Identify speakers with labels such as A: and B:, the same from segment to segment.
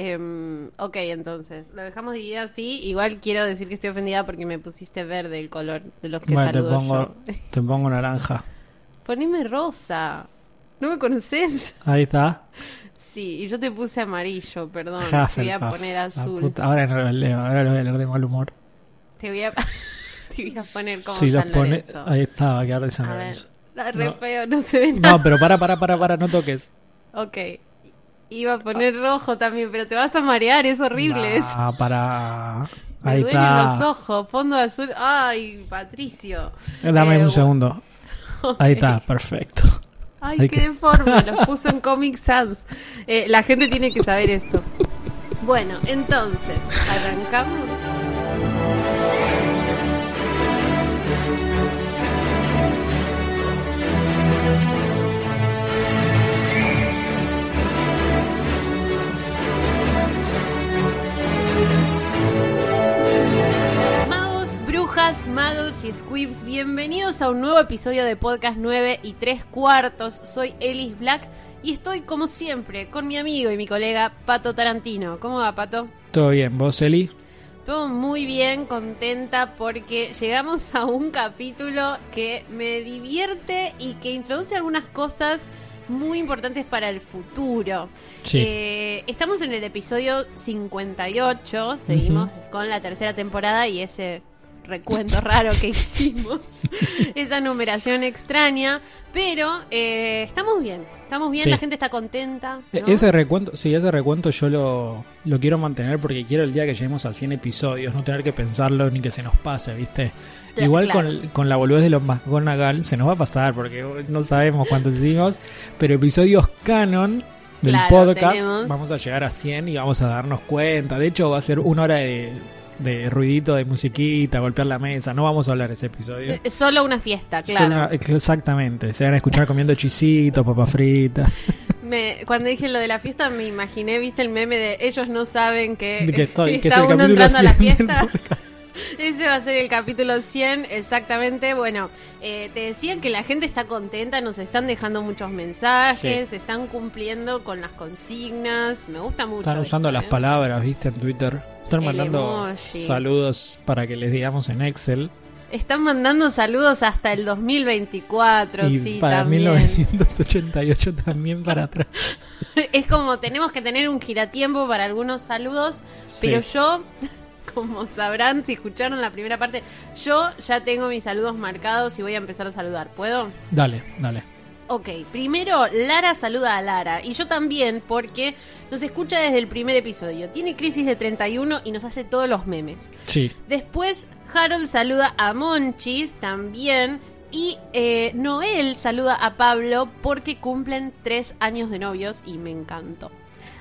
A: Em, ok, entonces, lo dejamos dividido así. Igual quiero decir que estoy ofendida porque me pusiste verde el color de los que
B: Bueno, te
A: saludo
B: pongo,
A: yo.
B: te pongo naranja.
A: Poneme rosa. ¿No me conoces?
B: Ahí está.
A: Sí, y yo te puse amarillo, perdón. te voy a poner azul.
B: Ahora no lo leo, ahora lo voy a leer de mal humor.
A: Te voy a, te voy a poner como
B: si
A: San
B: pone,
A: Lorenzo.
B: ahí está, va a quedar de San
A: A ver,
B: Lorenzo.
A: la re
B: No.
A: feo, no se ve nada.
B: No, pero para, para, para, para, no toques.
A: Ok. Iba a poner rojo también, pero te vas a marear, es horrible.
B: Ah, para.
A: Me
B: Ahí
A: duelen los
B: está.
A: ojos, fondo azul. Ay, Patricio.
B: Dame
A: Eh,
B: un segundo. Ahí está, perfecto.
A: Ay,
B: Hay
A: qué
B: que-
A: deforme, los puso en Comic Sans. Eh, la gente tiene que saber esto. Bueno, entonces, arrancamos. Brujas, magos y squibs, bienvenidos a un nuevo episodio de Podcast 9 y 3 cuartos. Soy Elis Black y estoy como siempre con mi amigo y mi colega Pato Tarantino. ¿Cómo va, Pato?
B: Todo bien, vos, Eli.
A: Todo muy bien, contenta porque llegamos a un capítulo que me divierte y que introduce algunas cosas muy importantes para el futuro.
B: Sí.
A: Eh, estamos en el episodio 58, seguimos con la tercera temporada y ese recuento raro que hicimos, esa numeración extraña, pero eh, estamos bien, estamos bien,
B: Sí.
A: la gente está contenta.
B: E-
A: ¿no?
B: Ese recuento, sí, ese recuento yo lo, lo quiero mantener porque quiero el día que lleguemos a 100 episodios, no tener que pensarlo ni que se nos pase, ¿viste? Igual
A: claro.
B: con, con la boludez de los McGonagall se nos va a pasar porque no sabemos cuántos hicimos, pero episodios canon del
A: Claro,
B: podcast
A: tenemos.
B: vamos a llegar a 100 y vamos a darnos cuenta. De hecho, va a ser una hora de, de ruidito, de musiquita, golpear la mesa. No vamos a hablar de ese episodio.
A: Eh, Solo una fiesta, claro.
B: Exactamente, se van a escuchar comiendo chisitos, papas fritas.
A: Me- cuando dije lo de la fiesta me imaginé, viste el meme de ellos no saben que,
B: De que estoy- que es
A: está
B: el
A: uno entrando a la
B: 100 del
A: fiesta. Ese va a ser el capítulo 100, exactamente. Bueno, eh, te decía que la gente está contenta, nos están dejando muchos mensajes, están cumpliendo con las consignas. Me gusta mucho.
B: Están usando
A: esto,
B: las
A: ¿eh?
B: palabras, viste, en Twitter. Están mandando
A: emoji.
B: saludos para que les digamos en Excel.
A: Están mandando saludos hasta el 2024,
B: y
A: sí,
B: para
A: también.
B: 1988 también para atrás.
A: Es como tenemos que tener un giratiempo para algunos saludos,
B: Sí.
A: pero yo, como sabrán si escucharon la primera parte, yo ya tengo mis saludos marcados y voy a empezar a saludar. ¿Puedo?
B: Dale, dale.
A: Ok, primero Lara saluda a Lara y yo también porque nos escucha desde el primer episodio. Tiene crisis de 31 y nos hace todos los memes.
B: Sí.
A: Después Harold saluda a Monchis también. Y eh, Noel saluda a Pablo porque cumplen tres años de novios y me encantó.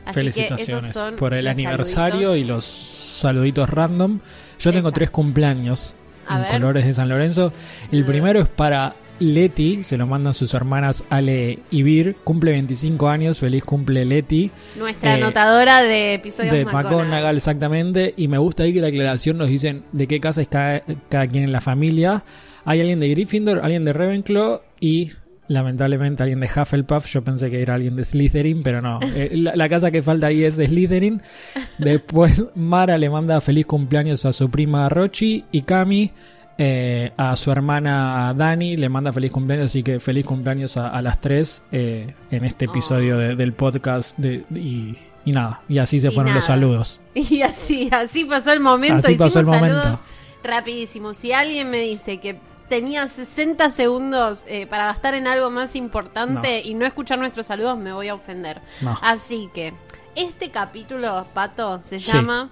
A: Así que esos
B: Felicitaciones
A: son
B: por el aniversario
A: saluditos.
B: y los saluditos random. Yo tengo
A: Exacto.
B: tres cumpleaños
A: A
B: en
A: ver.
B: colores de San Lorenzo. El primero es para Leti, se lo mandan sus hermanas Ale y Vir. Cumple 25 años, feliz cumple Leti.
A: Nuestra
B: eh,
A: anotadora de episodios
B: De
A: McGonagall.
B: McGonagall, exactamente. Y me gusta ahí que la aclaración nos dicen de qué casa es cada, cada quien en la familia. Hay alguien de Gryffindor, alguien de Ravenclaw y lamentablemente alguien de Hufflepuff. Yo pensé que era alguien de Slytherin, pero no. Eh, la, la casa que falta ahí es de Slytherin. Después Mara le manda feliz cumpleaños a su prima Rochi y Cami. Eh, a su hermana Dani le manda feliz cumpleaños, así que feliz cumpleaños a, a las tres eh, en este
A: Oh.
B: episodio de- del podcast. De, y, y nada, y así se
A: Y
B: fueron los saludos.
A: Y así, así pasó el momento.
B: Así
A: Hicimos
B: pasó el
A: saludos
B: momento.
A: rapidísimo. Si alguien me dice que tenía 60 segundos eh, para gastar en algo más importante y no escuchar nuestros saludos, me voy a ofender.
B: No.
A: Así que, este capítulo, Pato, se
B: Sí.
A: llama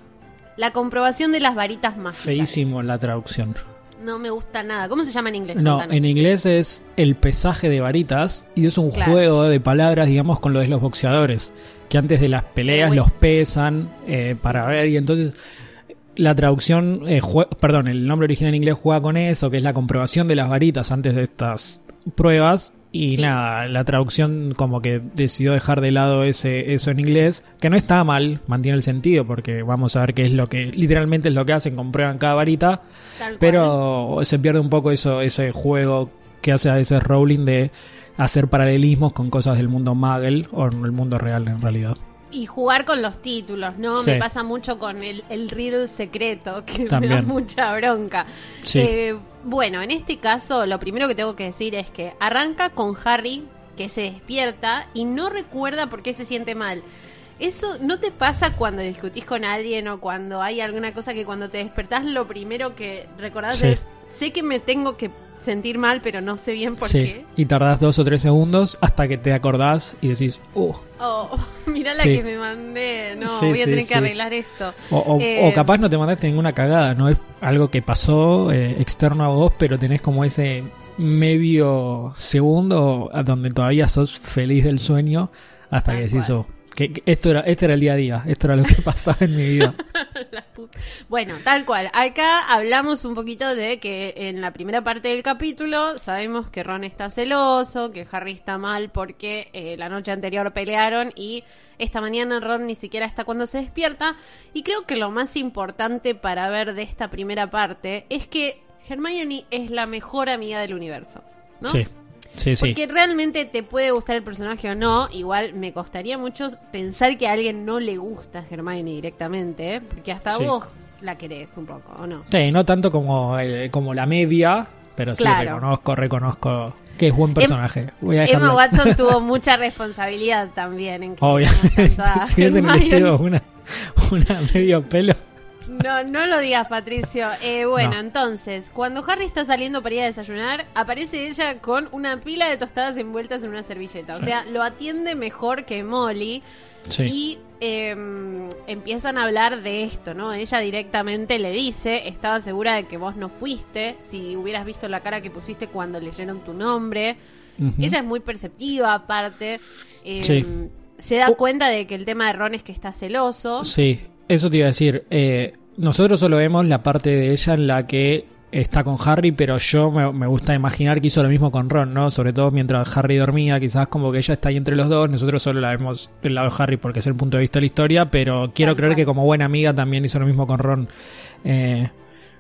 A: La comprobación de las varitas mágicas.
B: Feísimo la traducción.
A: No me gusta nada. ¿Cómo se llama en inglés?
B: No,
A: Contanos.
B: en inglés es el pesaje de varitas y es un
A: Claro.
B: juego de palabras, digamos, con lo de los boxeadores, que antes de las peleas los pesan eh, para ver y entonces la traducción, eh, perdón, el nombre original en inglés juega con eso, que es la comprobación de las varitas antes de estas pruebas. Y
A: Sí.
B: nada, la traducción como que decidió dejar de lado ese, eso en inglés, que no está mal, mantiene el sentido, porque vamos a ver qué es lo que, literalmente es lo que hacen, comprueban cada varita,
A: Tal cual.
B: pero se pierde un poco eso, ese juego que hace a veces Rowling de hacer paralelismos con cosas del mundo Muggle o el mundo real en realidad.
A: Y jugar con los títulos, ¿no?
B: Sí.
A: Me pasa mucho con el, el riddle secreto, que me da mucha bronca.
B: Sí.
A: Eh, bueno, en este caso, lo primero que tengo que decir es que arranca con Harry, que se despierta y no recuerda por qué se siente mal. Eso no te pasa cuando discutís con alguien o cuando hay alguna cosa que cuando te despertás lo primero que recordás
B: Sí.
A: es, sé que me tengo que sentir mal, pero no sé bien por
B: Sí.
A: qué.
B: Y tardás dos o tres segundos hasta que te acordás y decís, uh.
A: Oh, mira la
B: Sí.
A: que me mandé, no,
B: Sí,
A: voy a tener que arreglar esto.
B: O, o-
A: Eh,
B: o capaz no te mandaste ninguna cagada, no es algo que pasó eh, externo a vos, pero tenés como ese medio segundo donde todavía sos feliz del sueño hasta que decís, oh, que, que esto era, este era el día a día, esto era lo que pasaba en mi vida.
A: Bueno, tal cual. Acá hablamos un poquito de que en la primera parte del capítulo sabemos que Ron está celoso, que Harry está mal porque eh, la noche anterior pelearon y esta mañana Ron ni siquiera está cuando se despierta. Y creo que lo más importante para ver de esta primera parte es que Hermione es la mejor amiga del universo. ¿no?
B: Sí, sí, sí.
A: Porque realmente te puede gustar el personaje o no, igual me costaría mucho pensar que a alguien no le gusta Hermione directamente, ¿eh? porque hasta
B: Sí.
A: vos la querés un poco, ¿o no?
B: Sí, no tanto como, el- como la media, pero sí
A: Claro.
B: reconozco, reconozco que es buen personaje. Voy a dejarlo.
A: Emma Watson tuvo mucha responsabilidad también en que toda
B: si una, una medio pelo.
A: No, no lo digas, Patricio. Eh, bueno,
B: No.
A: entonces, cuando Harry está saliendo para ir a desayunar, aparece ella con una pila de tostadas envueltas en una servilleta. O sea, lo atiende mejor que Molly.
B: Sí.
A: Y eh, empiezan a hablar de esto, ¿no? Ella directamente le dice, estaba segura de que vos no fuiste, si hubieras visto la cara que pusiste cuando leyeron tu nombre. Ella es muy perceptiva, aparte. Eh,
B: Sí.
A: Se da
B: Oh.
A: cuenta de que el tema de Ron es que está celoso.
B: Sí, eso te iba a decir. Eh, nosotros solo vemos la parte de ella en la que está con Harry, pero yo me, me gusta imaginar que hizo lo mismo con Ron, ¿no? Sobre todo mientras Harry dormía, quizás como que ella está ahí entre los dos, nosotros solo la vemos del lado de Harry porque es el punto de vista de la historia, pero quiero creer que como buena amiga también hizo lo mismo con Ron. Eh,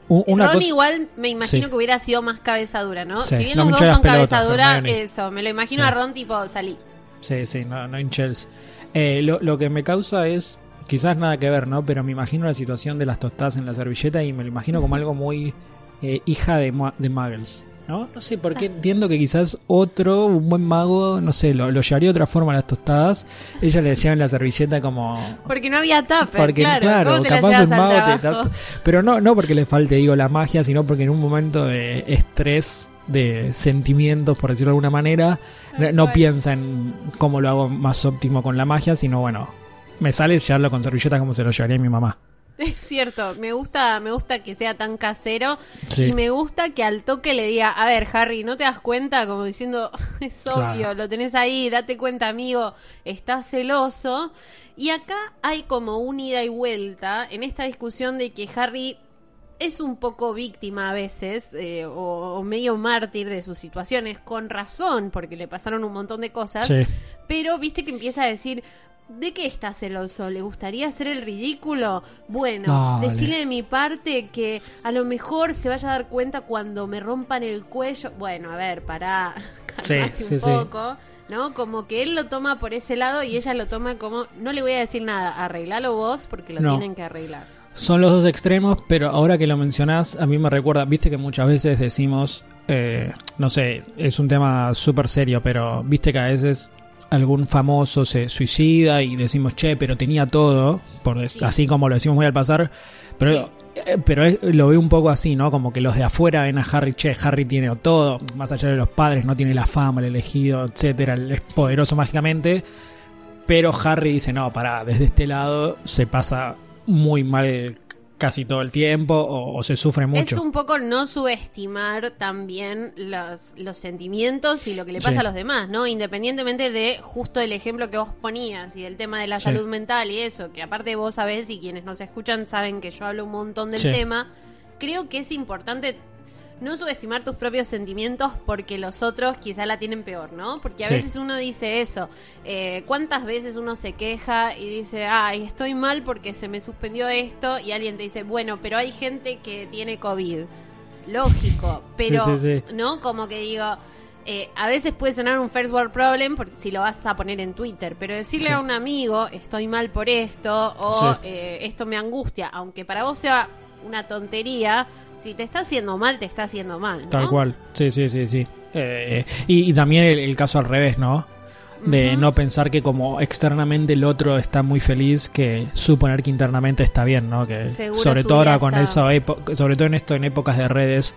B: una
A: Ron
B: cosa...
A: igual me imagino
B: Sí.
A: que hubiera sido más cabeza dura, ¿no?
B: Sí,
A: Si bien
B: no
A: los dos son cabeza
B: pelotas,
A: dura,
B: Hermione.
A: eso, me lo imagino
B: Sí.
A: a Ron tipo salí.
B: Sí, sí, no, no hinchels. Eh, lo, lo que me causa es, quizás nada que ver, ¿no? Pero me imagino la situación de las tostadas en la servilleta y me lo imagino como algo muy eh, hija de, de muggles, ¿no? No sé por qué entiendo que quizás otro, un buen mago, no sé, lo, lo llevaría de otra forma a las tostadas. Ella le decía en la servilleta como...
A: Porque no había tupper,
B: Porque,
A: claro.
B: claro,
A: ¿cómo te la
B: capaz un mago te das- Pero no, no porque le falte, digo, la magia, sino porque en un momento de estrés, de sentimientos, por decirlo de alguna manera, no, piensa en cómo lo hago más óptimo con la magia, sino bueno, me sale llevarlo con servilletas como se lo llevaría mi mamá.
A: Es cierto, me gusta, me gusta que sea tan casero
B: Sí.
A: y me gusta que al toque le diga, a ver, Harry, ¿no te das cuenta? Como diciendo, es
B: Claro.
A: obvio, lo tenés ahí, date cuenta, amigo, estás celoso. Y acá hay como un ida y vuelta en esta discusión de que Harry es un poco víctima a veces, eh, o, o medio mártir de sus situaciones, con razón, porque le pasaron un montón de cosas.
B: Sí.
A: Pero viste que empieza a decir, ¿de qué está celoso? ¿Le gustaría hacer el ridículo? Bueno,
B: Dale.
A: decirle de mi parte que a lo mejor se vaya a dar cuenta cuando me rompan el cuello. Bueno, a ver, pará,
B: Sí,
A: un
B: sí.
A: poco. ¿No? Como que él lo toma por ese lado y ella lo toma como, no le voy a decir nada, arreglalo vos porque lo
B: No.
A: tienen que arreglar.
B: Son los dos extremos, pero ahora que lo mencionás, a mí me recuerda, viste que muchas veces decimos, eh, no sé, es un tema súper serio, pero viste que a veces algún famoso se suicida y decimos, che, pero tenía todo, por
A: Sí.
B: así como lo decimos muy al pasar, pero, eh, pero es- lo veo un poco así, ¿no? Como que los de afuera ven a Harry, che, Harry tiene todo, más allá de los padres, no tiene la fama, el elegido, etcétera, es poderoso mágicamente, pero Harry dice, no, pará, desde este lado se pasa muy mal casi todo el tiempo o, o se sufre mucho.
A: Es un poco no subestimar también los, los sentimientos y lo que le pasa
B: Sí.
A: a los demás, ¿no? Independientemente de justo el ejemplo que vos ponías y del tema de la
B: Sí.
A: salud mental y eso, que aparte vos sabés y quienes nos escuchan saben que yo hablo un montón del
B: Sí.
A: tema, creo que es importante no subestimar tus propios sentimientos porque los otros quizá la tienen peor, ¿no? Porque a
B: Sí.
A: veces uno dice eso. Eh, ¿Cuántas veces uno se queja y dice, ay, estoy mal porque se me suspendió esto? Y alguien te dice, bueno, pero hay gente que tiene COVID. Lógico, pero,
B: sí, sí.
A: ¿no? Como que digo, eh, a veces puede sonar un first world problem porque si lo vas a poner en Twitter, pero decirle
B: Sí.
A: a un amigo, estoy mal por esto, o
B: Sí.
A: eh, esto me angustia, aunque para vos sea una tontería, si te está haciendo mal, te está haciendo mal. ¿no?
B: Tal cual. Sí, sí, sí, sí. Eh, y, y también el, el caso al revés, ¿no? De no pensar que como externamente el otro está muy feliz, que suponer que internamente está bien, ¿no? Que
A: Seguro
B: sobre todo ahora con eso, sobre todo en esto en épocas de redes,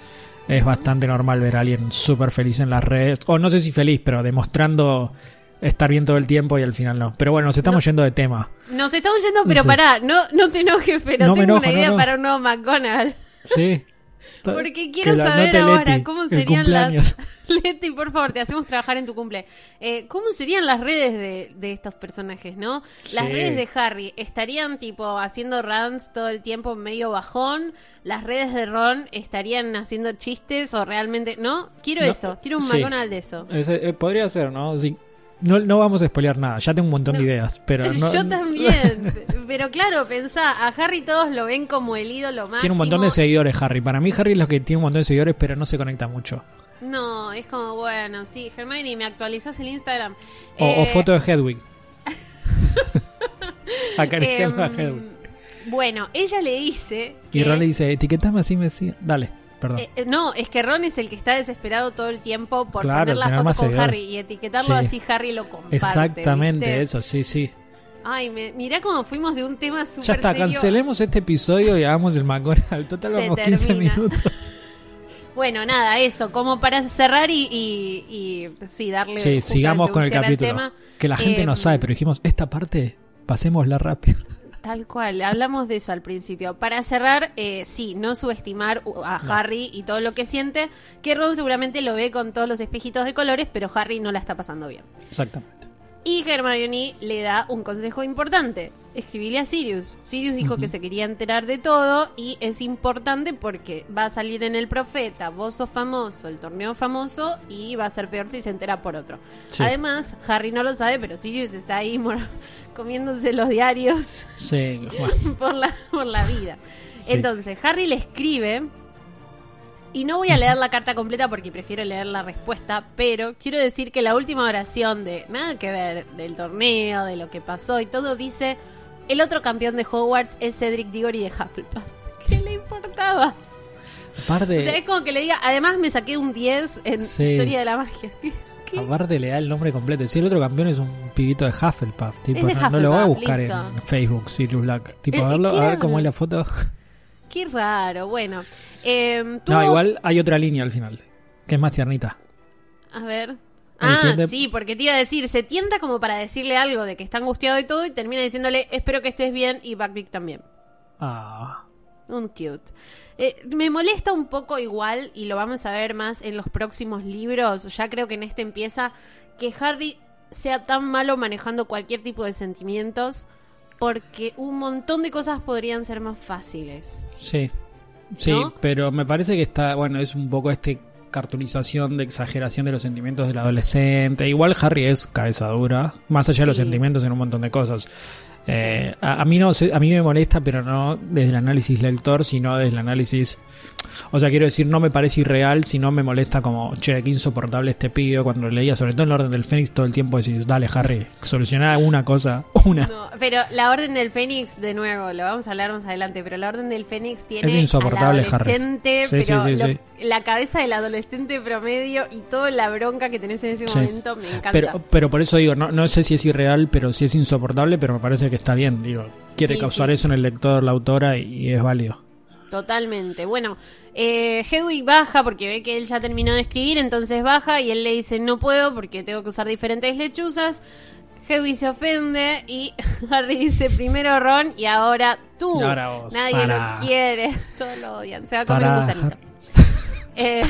B: es bastante normal ver a alguien súper feliz en las redes. O no sé si feliz, pero demostrando estar bien todo el tiempo y al final no. Pero bueno, nos estamos yendo de tema.
A: Nos estamos yendo, pero
B: Sí.
A: pará, no, no te enojes, pero
B: No
A: tengo
B: enojo,
A: una idea
B: no.
A: para un nuevo McDonald's.
B: Sí.
A: Porque
B: Que
A: quiero saber ahora
B: Leti,
A: cómo serían
B: cumpleaños.
A: las... Leti, por favor, te hacemos trabajar en tu cumple. Eh, ¿Cómo serían las redes de, de estos personajes, no? Las
B: Sí.
A: redes de Harry estarían tipo haciendo runs todo el tiempo medio bajón. Las redes de Ron estarían haciendo chistes o realmente... ¿No? Quiero
B: No,
A: eso, quiero un
B: sí.
A: McDonald's de eso.
B: Ese, eh, podría ser, ¿no? Sí. No, no vamos a spoilear nada, ya tengo un montón
A: No.
B: de ideas, pero no,
A: Yo también. Pero claro, pensá, a Harry todos lo ven como el ídolo máximo.
B: Tiene un montón de seguidores Harry. Para mí Harry es lo que tiene un montón de seguidores, pero no se conecta mucho.
A: No, es como, bueno, sí, Hermione, ¿me actualizás el Instagram?
B: O, o
A: Eh,
B: foto de Hedwig. Acariciando a
A: em,
B: Hedwig.
A: Bueno, ella le dice.
B: Y Ron le dice, etiquetame así me sigue. Dale, perdón.
A: eh, eh, no, es que Ron es el que está desesperado todo el tiempo por
B: Claro,
A: poner la foto con
B: seguidores.
A: Harry y etiquetarlo
B: Sí.
A: así Harry lo comparte.
B: Exactamente
A: ¿viste?
B: eso, sí, sí.
A: Ay, me, mirá cómo fuimos de un tema súper
B: Ya está,
A: serio.
B: cancelemos este episodio y hagamos el McDonald's. Total,
A: Se
B: vamos 15
A: termina.
B: minutos.
A: Bueno, nada, eso, como para cerrar y, y, y, sí, darle.
B: Sí, sigamos con el capítulo.
A: tema.
B: Que la gente no
A: Em,
B: sabe, pero dijimos, esta parte, pasémosla rápido.
A: Tal cual, hablamos de eso al principio. Para cerrar, eh, sí, no subestimar a. Harry y todo lo que siente, que Ron seguramente lo ve con todos los espejitos de colores, pero Harry no la está pasando bien.
B: Exactamente.
A: Y Hermione le da un consejo importante. Escribile a Sirius. Sirius dijo que se quería enterar de todo y es importante porque va a salir en el profeta, vos sos famoso, el torneo famoso y va a ser peor si se entera por otro.
B: Sí.
A: Además, Harry no lo sabe, pero Sirius está ahí comiéndose los diarios
B: Sí, bueno,
A: por la, por la vida.
B: Sí.
A: Entonces, Harry le escribe. Y no voy a leer la carta completa porque prefiero leer la respuesta, pero quiero decir que la última oración de nada que ver del torneo, de lo que pasó y todo dice, el otro campeón de Hogwarts es Cedric Diggory de Hufflepuff. ¿Qué le importaba?
B: aparte,
A: O sea, es como que le diga, además me saqué un 10 en
B: Sí.
A: Historia de la Magia. ¿Qué?
B: aparte le da el nombre completo. Si el otro campeón es un pibito de Hufflepuff, tipo,
A: de
B: no, no lo voy a buscar
A: listo.
B: en Facebook, Sirius Black. Tipo,
A: Eh,
B: a, verlo, a ver cómo es la foto.
A: Qué raro, bueno. Eh,
B: No, igual hay otra línea al final, que es más tiernita.
A: A ver.
B: El
A: Ah,
B: siguiente-
A: sí, porque te iba a decir, se tienta como para decirle algo de que está angustiado y todo y termina diciéndole, espero que estés bien y Buckbeak también.
B: Ah,
A: Un cute. Eh, me molesta un poco igual, y lo vamos a ver más en los próximos libros, ya creo que en este empieza, que Harry sea tan malo manejando cualquier tipo de sentimientos, porque un montón de cosas podrían ser más fáciles.
B: sí. Sí,
A: ¿No?
B: pero me parece que está, bueno, es un poco este cartunización de exageración de los sentimientos del adolescente. Igual Harry es cabeza dura, más allá de los sentimientos en un montón de cosas. Eh, a, a mí no, a mí me molesta, pero no desde el análisis lector, sino desde el análisis, o sea, quiero decir, no me parece irreal, sino me molesta como, che, qué insoportable este pibe cuando lo leía, sobre todo en el orden del Fénix, todo el tiempo decís, dale Harry, soluciona una cosa, una.
A: No, pero la Orden del Fénix, de nuevo, lo vamos a hablar más adelante, pero la Orden del Fénix tiene
B: Es insoportable,
A: al adolescente,
B: Harry. Sí,
A: pero
B: sí, sí,
A: lo-
B: sí.
A: la cabeza del adolescente promedio y toda la bronca que tenés en ese momento me encanta.
B: Pero, pero por eso digo, no, no sé si es irreal, pero sí es insoportable, pero me parece que está bien, digo, quiere
A: Sí,
B: causar
A: sí.
B: eso en el lector, la autora, y, es válido.
A: Totalmente. Bueno, eh, Hedwig baja porque ve que él ya terminó de escribir, entonces baja y él le dice no puedo porque tengo que usar diferentes lechuzas. Hedwig se ofende y Harry dice primero Ron y ahora tú.
B: Y ahora vos.
A: Nadie lo quiere, todos lo odian. Se va a comer
B: Pará,
A: un gusanito. Eh,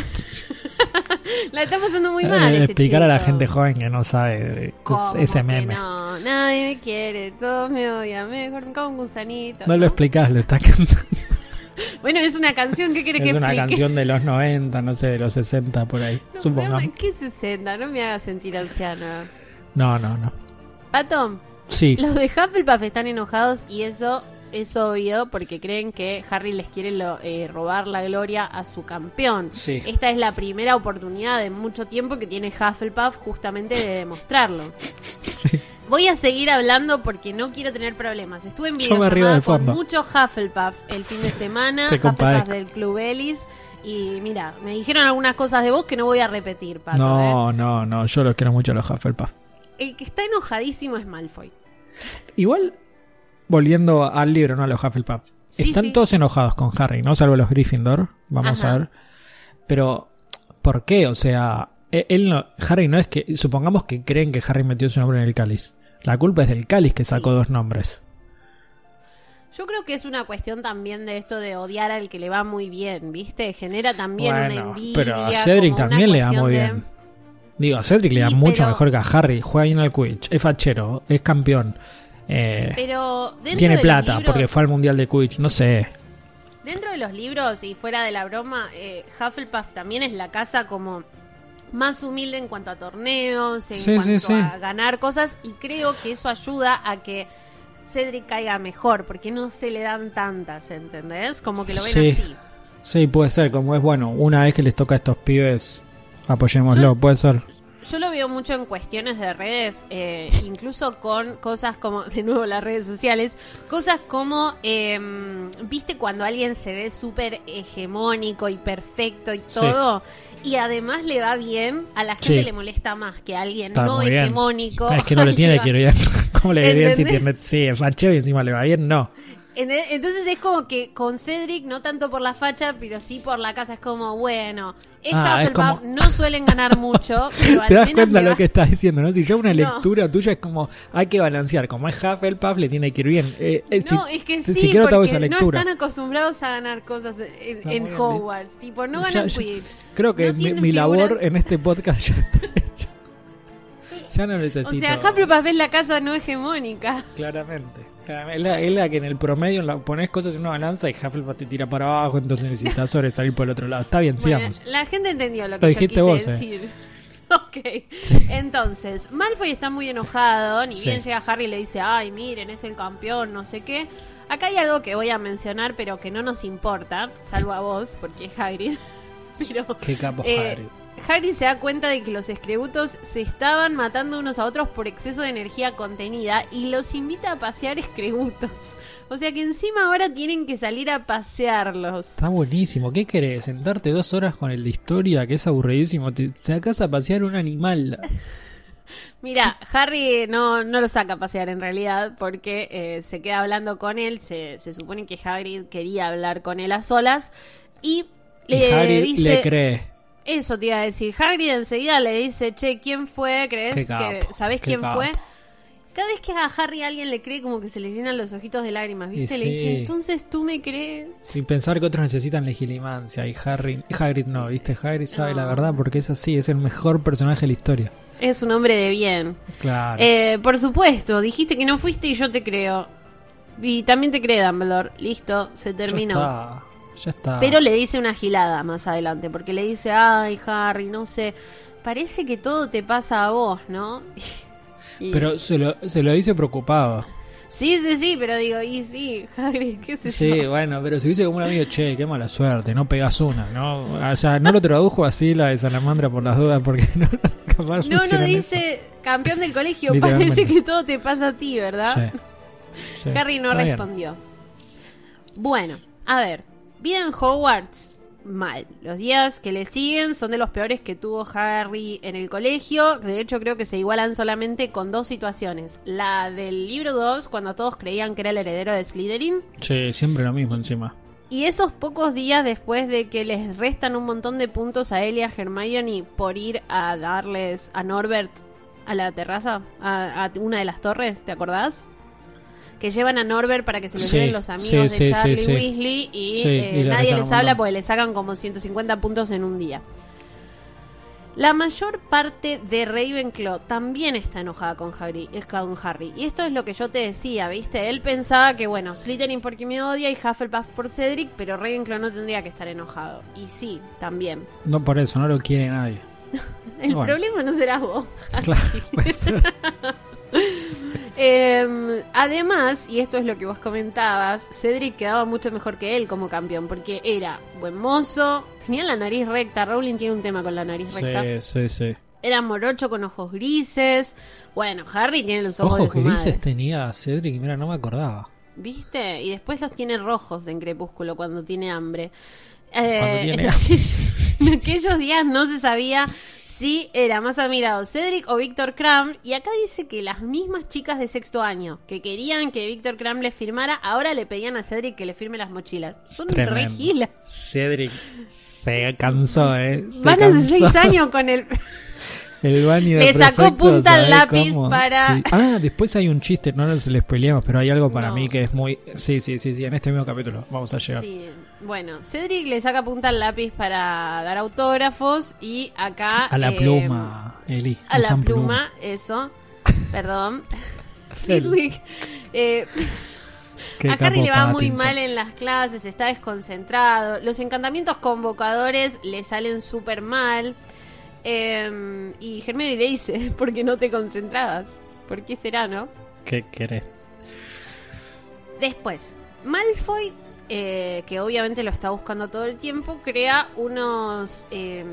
A: la está pasando muy mal.
B: Eh,
A: este
B: explicar a la gente joven que no sabe de-
A: ¿Cómo
B: ese meme.
A: No, nadie me quiere, todos me odian, mejor me como un gusanito.
B: No lo explicás, lo estás cantando.
A: Bueno, es una canción, ¿qué quiere que
B: Es una
A: explique?
B: canción de los 90, no sé, de los 60 por ahí,
A: No,
B: supongamos.
A: no, ¿Qué 60? No me hagas sentir anciana.
B: No, no, no.
A: Pato,
B: Sí,
A: los de Hufflepuff están enojados y eso es obvio porque creen que Harry les quiere lo- eh, robar la gloria a su campeón.
B: Sí.
A: Esta es la primera oportunidad de mucho tiempo que tiene Hufflepuff justamente de demostrarlo.
B: Sí.
A: Voy a seguir hablando porque no quiero tener problemas. Estuve en videollamada
B: de
A: con mucho Hufflepuff el fin de semana, Hufflepuff del Club Ellis. Y mira, me dijeron algunas cosas de vos que no voy a repetir, Pato. ¿eh?
B: No, no, no, yo los quiero mucho a los Hufflepuff.
A: El que está enojadísimo es Malfoy.
B: Igual, volviendo al libro, no a los Hufflepuff.
A: Sí,
B: Están
A: sí.
B: todos enojados con Harry, ¿no? Salvo los Gryffindor, vamos
A: Ajá.
B: a ver. Pero, ¿por qué? O sea, e- él no, Harry no es que, supongamos que creen que Harry metió su nombre en el cáliz. La culpa es del cáliz que sacó
A: Sí.
B: dos nombres.
A: Yo creo que es una cuestión también de esto de odiar al que le va muy bien, ¿viste? Genera también una envidia.
B: pero a Cedric también le da muy
A: de-
B: bien. Digo, a Cedric le da mucho
A: pero-
B: mejor que a Harry. Juega bien al Quidditch, es fachero, es campeón. Eh,
A: Pero dentro
B: tiene plata
A: libros-
B: porque fue al mundial de Quidditch, no sé.
A: Dentro de los libros y fuera de la broma, eh, Hufflepuff también es la casa como más humilde en cuanto a torneos, en
B: Sí,
A: cuanto
B: sí, sí.
A: a ganar cosas y creo que eso ayuda a que Cedric caiga mejor porque no se le dan tantas, ¿entendés? Como que lo ven
B: Sí.
A: así.
B: Sí, puede ser, como es bueno, una vez que les toca a estos pibes, apoyémoslo,
A: Yo-
B: puede ser.
A: Yo lo veo mucho en cuestiones de redes, eh, incluso con cosas como, de nuevo, las redes sociales, cosas como, eh, viste cuando alguien se ve súper hegemónico y perfecto y
B: Sí.
A: todo, y además le va bien, a la gente
B: Sí.
A: le molesta más que alguien
B: Está
A: no hegemónico.
B: Es que no le tiene que ir. ¿Cómo le dirían si tiene? Sí, es facheo y encima le va bien, no.
A: Ente- Entonces es como que con Cedric, no tanto por la facha, pero sí por la casa, es como, bueno, es
B: Ah, es
A: Hufflepuff,
B: como-
A: no suelen ganar mucho, pero al
B: Te das
A: menos
B: cuenta lo que estás diciendo, ¿no? Si ya una
A: No.
B: lectura tuya es como, hay que balancear, como es Hufflepuff le tiene que ir bien. Eh, eh,
A: No,
B: si-
A: es que sí, porque
B: esa
A: no están acostumbrados a ganar cosas en,
B: bien,
A: Hogwarts. Tipo, no ganan Quidditch.
B: Creo que mi, labor en este podcast ya está hecha. Ya no
A: O
B: necesito.
A: sea, Hufflepuff es la casa no hegemónica.
B: Claramente. Es la, es la que en el promedio la pones cosas en una balanza y Hufflepuff te tira para abajo, entonces necesitas sobresalir por el otro lado. Está bien,
A: Bueno,
B: sigamos.
A: la gente entendió lo
B: Lo
A: que yo
B: dijiste
A: quise
B: vos, eh.
A: decir. Ok. Entonces, Malfoy está muy enojado. Ni
B: Sí.
A: bien llega Harry y le dice, ay, miren, es el campeón, no sé qué. Acá hay algo que voy a mencionar, pero que no nos importa, salvo a vos, porque es Hagrid. Pero
B: Qué capo
A: Eh,
B: Harry.
A: Harry se da cuenta de que los escrebutos se estaban matando unos a otros por exceso de energía contenida y los invita a pasear escrebutos. O sea que encima ahora tienen que salir a pasearlos.
B: Está buenísimo. ¿Qué querés? ¿Sentarte dos horas con el de historia? Que es aburridísimo. Te sacas a pasear un animal.
A: Mira, Harry no, no lo saca a pasear en realidad porque eh, se queda hablando con él. Se, se supone que Hagrid quería hablar con él a solas y
B: Y
A: le
B: Harry
A: dice...
B: le cree.
A: Eso te iba a decir. Hagrid enseguida le dice, che, ¿quién fue? ¿Crees que sabés quién
B: capo.
A: fue? Cada vez que a Harry alguien le cree, como que se le llenan los ojitos de lágrimas, ¿viste?
B: Y
A: Le dice,
B: sí.
A: entonces tú me crees.
B: Sin pensar que otros necesitan legilimancia. Y Harry. Hagrid no, ¿viste? Hagrid sabe
A: No.
B: la verdad porque es así. Es el mejor personaje de la historia.
A: Es un hombre de bien.
B: Claro.
A: Eh, por supuesto, dijiste que no fuiste y yo te creo. Y también te cree Dumbledore. Listo, se terminó.
B: Ya está.
A: Pero le dice una gilada más adelante, porque le dice, ay, Harry, no sé, parece que todo te pasa a vos, ¿no? Y-
B: Pero se lo, se lo dice preocupado.
A: Sí, sí, sí, pero digo, y sí, Hagrid, qué sé
B: Sí,
A: yo.
B: bueno, pero si dice como un amigo, che, qué mala suerte, no pegas una, ¿no? O sea, no lo tradujo así la de Salamandra por las dudas, porque no, capaz
A: No, no dice campeón del colegio, parece que todo te pasa a ti. ¿verdad?
B: Sí, sí,
A: Harry no
B: bien.
A: respondió. Bueno, a ver, vida en Hogwarts, mal. Los días que le siguen son de los peores que tuvo Harry en el colegio. De hecho, creo que se igualan solamente con dos situaciones. La del libro 2, cuando todos creían que era el heredero de Slytherin.
B: Sí, siempre lo mismo encima.
A: Y esos pocos días después de que les restan un montón de puntos a él y a Hermione por ir a darles a Norbert a la terraza, a, a una de las torres, ¿te acordás? Que llevan a Norbert para que se lo
B: Sí,
A: lleven los amigos
B: sí,
A: de
B: sí,
A: Charlie. Weasley y, eh,
B: y
A: nadie les habla porque le sacan como 150 puntos en un día. La mayor parte de Ravenclaw también está enojada con Harry, eh, con Harry. Y esto es lo que yo te decía, ¿viste? Él pensaba que, bueno, Slytherin porque me odia y Hufflepuff por Cedric, pero Ravenclaw no tendría que estar enojado. Y sí, también.
B: No por eso, no lo quiere nadie.
A: El
B: Bueno.
A: problema no serás vos.
B: Claro, puede ser.
A: Eh, además, y esto es lo que vos comentabas, Cedric quedaba mucho mejor que él como campeón, porque era buen mozo, tenía la nariz recta, Rowling tiene un tema con la nariz recta.
B: Sí, sí, sí.
A: Era morocho con ojos grises. Bueno, Harry tiene los ojos,
B: Ojos
A: de
B: grises
A: madre.
B: tenía Cedric, mira, no me acordaba.
A: ¿Viste? Y después los tiene rojos en Crepúsculo cuando tiene hambre. Eh,
B: Cuando tiene
A: en, aquellos, en aquellos días no se sabía si era más admirado Cedric o Víctor Kram. Y acá dice que las mismas chicas de sexto año que querían que Víctor Kram les firmara, ahora le pedían a Cedric que le firme las mochilas. Son
B: Tremendo.
A: re gilas.
B: Cedric se cansó, ¿eh? Se
A: Van hace seis años con el...
B: El baño de
A: Le sacó punta al
B: ¿sabés
A: lápiz
B: cómo?
A: para-
B: Sí. Ah, después hay un chiste, no nos le spoileamos, pero hay algo para
A: No.
B: mí que es muy... Sí, sí, sí, sí, en este mismo capítulo vamos a llegar.
A: Sí, bueno, Cedric le saca punta al lápiz para dar autógrafos y acá...
B: A la
A: eh,
B: pluma, Eli.
A: A la pluma, eso. Perdón. Flitwick. Eh,
B: Qué
A: a Harry le va muy mal en las clases, está desconcentrado. Los encantamientos convocadores le salen súper mal. Eh, y Hermione le dice, ¿por qué no te concentrabas? ¿Por qué será, no?
B: ¿Qué querés?
A: Después, Malfoy, eh, que obviamente lo está buscando todo el tiempo, crea unos eh,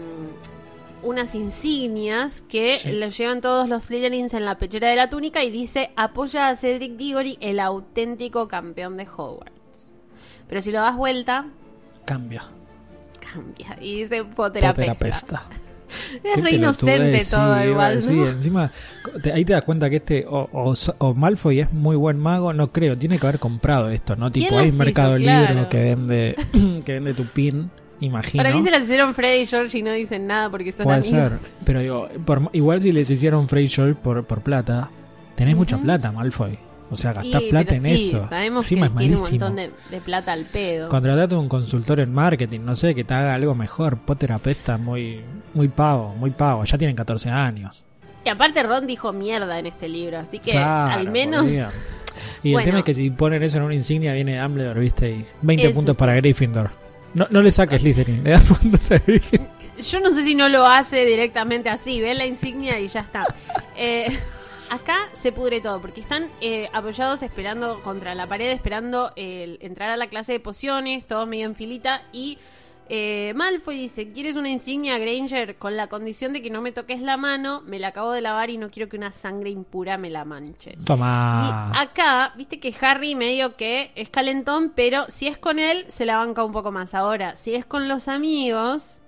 A: unas insignias que
B: Sí.
A: lo llevan todos los Slytherins en la pechera de la túnica y dice apoya a Cedric Diggory, el auténtico campeón de Hogwarts. Pero si lo das vuelta,
B: Cambia.
A: cambia. Y dice Potter
B: Terapesta.
A: Es re inocente todo igual,
B: Sí,
A: ¿no?
B: encima, te- ahí te das cuenta que este, o, o, o Malfoy es muy buen mago, no creo, tiene que haber comprado esto, ¿no?
A: ¿Quién
B: Tipo, hay mercado
A: hizo?
B: libre
A: Claro.
B: que vende, que vende tu pin, imagino.
A: Para mí se las hicieron Freddy y George y no dicen nada porque son
B: Puede
A: amigos.
B: ser, pero digo, por- igual si les hicieron Frey Show por, por plata, tenés mucha plata, Malfoy. O sea, gastás
A: Y,
B: plata en
A: sí,
B: eso.
A: Sabemos
B: Encima
A: que
B: es
A: un montón de, de plata al pedo.
B: Contratate un consultor en marketing, no sé, que te haga algo mejor. Potter apesta muy, muy pavo, muy pavo. Ya tienen 14 años.
A: Y aparte Ron dijo mierda en este libro, así que
B: Claro,
A: al menos...
B: Y el
A: Bueno.
B: tema es que si ponen eso en una insignia viene Dumbledore, ¿viste? Y 20
A: Eso
B: puntos para Gryffindor. No, no le saques Slytherin, le das puntos a Gryffindor.
A: Yo no sé si no lo hace directamente así, ven la insignia y ya está. Eh, acá se pudre todo, porque están eh, apoyados esperando contra la pared, esperando entrar a la clase de pociones, todos medio en filita, y eh, Malfoy dice, ¿quieres una insignia, Granger? Con la condición de que no me toques la mano, me la acabo de lavar y no quiero que una sangre impura me la manche.
B: Toma.
A: Y acá, viste que Harry medio que es calentón, pero si es con él, se la banca un poco más. Ahora, si es con los amigos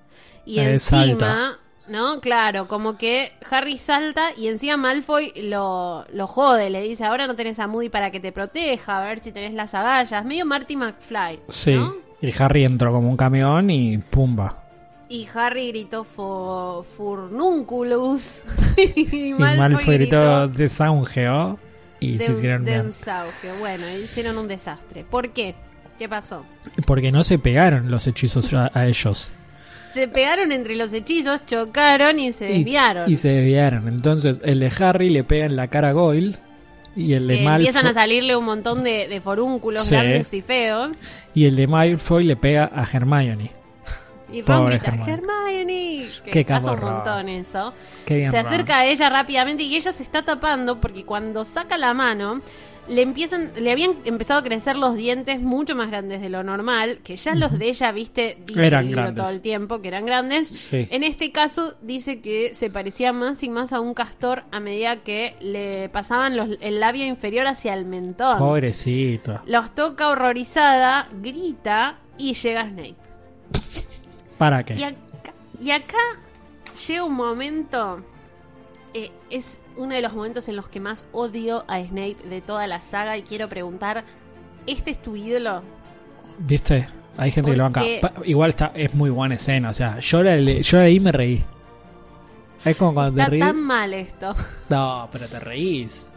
A: y
B: Eh,
A: encima,
B: salta.
A: ¿No? Claro, como que Harry salta y encima Malfoy lo, lo jode, le dice, ahora no tenés a Moody para que te proteja, a ver si tenés las agallas. Medio Marty McFly,
B: Sí.
A: ¿no?
B: Y Harry entró como un camión y pumba.
A: Y Harry gritó fo, Furnunculus. y
B: Y Malfoy gritó desaungeo y se
A: de,
B: hicieron
A: de
B: mierda.
A: ensauje. Bueno, hicieron un desastre. ¿Por qué? ¿Qué pasó?
B: Porque no se pegaron los hechizos a, a ellos.
A: Se pegaron entre los hechizos, chocaron y se
B: Y-
A: desviaron.
B: Y, se desviaron. Entonces el de Harry le pega en la cara a Goyle y el de
A: que
B: Malfoy
A: empiezan a salirle un montón de, de forúnculos
B: Sí.
A: grandes y feos.
B: y el de Malfoy le pega a Hermione.
A: Y Ron grita,
B: Hermione.
A: Que
B: Qué
A: pasa un montón eso.
B: Qué bien.
A: se
B: Ron.
A: acerca a ella rápidamente y ella se está tapando porque cuando saca la mano le empiezan le habían empezado a crecer los dientes mucho más grandes de lo normal que ya los de ella viste
B: Eran grandes.
A: todo el tiempo que eran grandes
B: Sí.
A: en este caso dice que se parecía más y más a un castor a medida que le pasaban los- el labio inferior hacia el mentón
B: Pobrecito.
A: los toca horrorizada grita y llega Snape
B: ¿Para qué?
A: y acá, y acá llega un momento. eh, es uno de los momentos en los que más odio a Snape de toda la saga. Y quiero preguntar: ¿este es tu ídolo?
B: ¿Viste? Hay gente que lo banca. Igual está, es muy buena escena. O sea, yo la, le- yo y me reí. Es como cuando te
A: Está
B: reís.
A: tan mal esto.
B: No, pero te reís.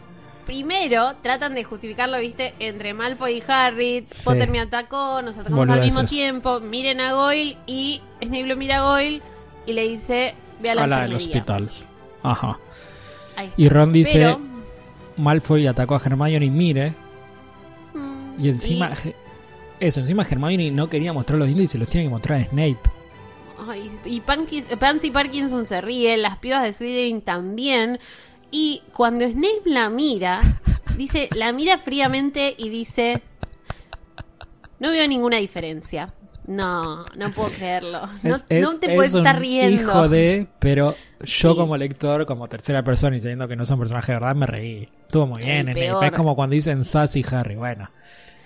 A: Primero tratan de justificarlo, viste, entre Malfoy y Harry.
B: Sí.
A: Potter me atacó, nos atacamos al mismo tiempo. Miren a Goyle y Snape lo mira a Goyle y le dice: Ve a la
B: A la del
A: enfermería".
B: hospital. Ajá. Y Ron dice:
A: Pero,
B: Malfoy atacó a Hermione y mire.
A: mm,
B: Y encima. Eso, encima Hermione no quería mostrar los se los tiene que mostrar a Snape.
A: Ay, y Pansy Parkinson se ríe, las pibas de Slytherin también. Y cuando Snape la mira, dice, la mira fríamente y dice, no veo ninguna diferencia. No, no puedo creerlo. No,
B: Es- es-
A: no te puedes
B: es
A: estar riendo.
B: Hijo de, pero yo
A: Sí.
B: como lector, como tercera persona y sabiendo que no son personajes de verdad, me reí. Estuvo muy
A: El
B: bien. Snape.
A: peor.
B: Es como cuando dicen Sassy Harry. Bueno,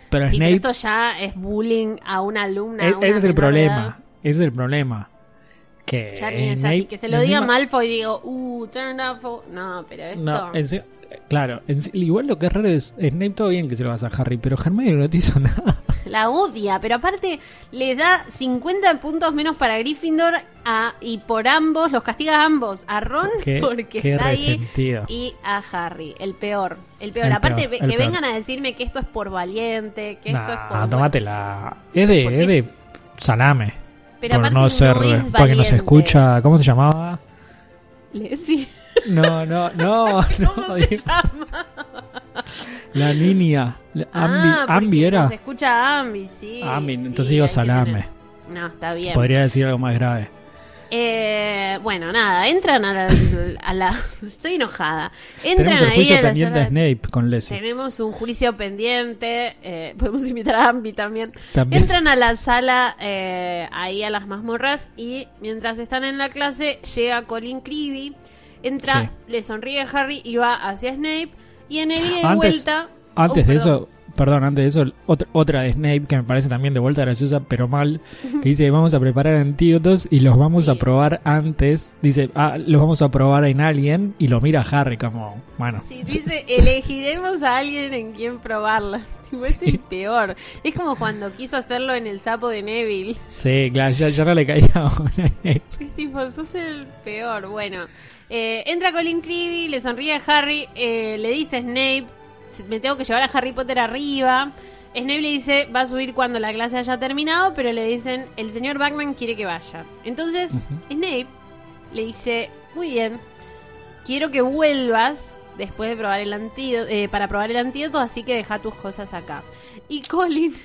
B: pero
A: Sí, pero
B: Snape,
A: esto ya es bullying a una alumna.
B: e-
A: a una
B: ese es el problema.
A: edad.
B: Ese es el problema. Que
A: Ya ni es. Que se lo diga Malfoy y digo, uh, turn for-". No, pero esto.
B: No, enci- claro, enci- igual lo que es raro es Snape todo bien que se lo vas a Harry, pero Hermione no te hizo nada.
A: La odia, pero aparte le da 50 puntos menos para Gryffindor a, y por ambos, los castiga a ambos, a Ron
B: Qué-
A: porque
B: qué
A: está ahí
B: resentido.
A: y a Harry, el peor, el peor.
B: El
A: aparte
B: peor,
A: que
B: peor.
A: vengan a decirme que esto es por valiente, que esto es por
B: tómatela. Es de, es de salame.
A: Pero
B: por no
A: no
B: ser,
A: es
B: porque nos escucha, ¿cómo se llamaba?
A: Le- sí.
B: No, no, no, no.
A: ¿Cómo se
B: digo,
A: llama?
B: la niña. la- Ambi,
A: ah,
B: Ambi
A: porque
B: era.
A: nos escucha Ambi, sí.
B: Ambi,
A: sí,
B: entonces digo
A: hay que
B: salame.
A: No, está bien.
B: Podría decir algo más grave.
A: Eh, bueno, nada, entran a la, a la- Estoy enojada. Entran
B: Tenemos el
A: ahí
B: juicio
A: a la
B: pendiente de
A: sala-
B: Snape con Leslie.
A: Tenemos un juicio pendiente. eh, podemos invitar a Ambi también.
B: También.
A: Entran a la sala eh, ahí a las mazmorras y mientras están en la clase llega Colin Creevy. Entra,
B: Sí.
A: le sonríe a Harry y va hacia Snape. Y en el ida y
B: Antes-
A: vuelta.
B: Antes
A: Oh,
B: de
A: perdón.
B: eso, perdón, antes de eso, otra, otra de Snape que me parece también de vuelta graciosa, pero mal, que dice, vamos a preparar antídotos y los vamos
A: Sí.
B: a probar antes. Dice, ah, los vamos a probar en alguien y lo mira Harry como, bueno.
A: Sí, dice, elegiremos a alguien en quien probarla. Tipo, es el peor. Es como cuando quiso hacerlo en el sapo de Neville.
B: Sí, claro, ya, ya no le caía a Snape.
A: Es tipo, sos el peor. Bueno, eh, entra Colin Creevy, le sonríe a Harry, eh, le dice Snape, me tengo que llevar a Harry Potter arriba. Snape le dice, va a subir cuando la clase haya terminado, pero le dicen, el señor Backman quiere que vaya. Entonces, Snape le dice, muy bien, quiero que vuelvas después de probar el antídoto, eh, para probar el antídoto, así que deja tus cosas acá. Y Colin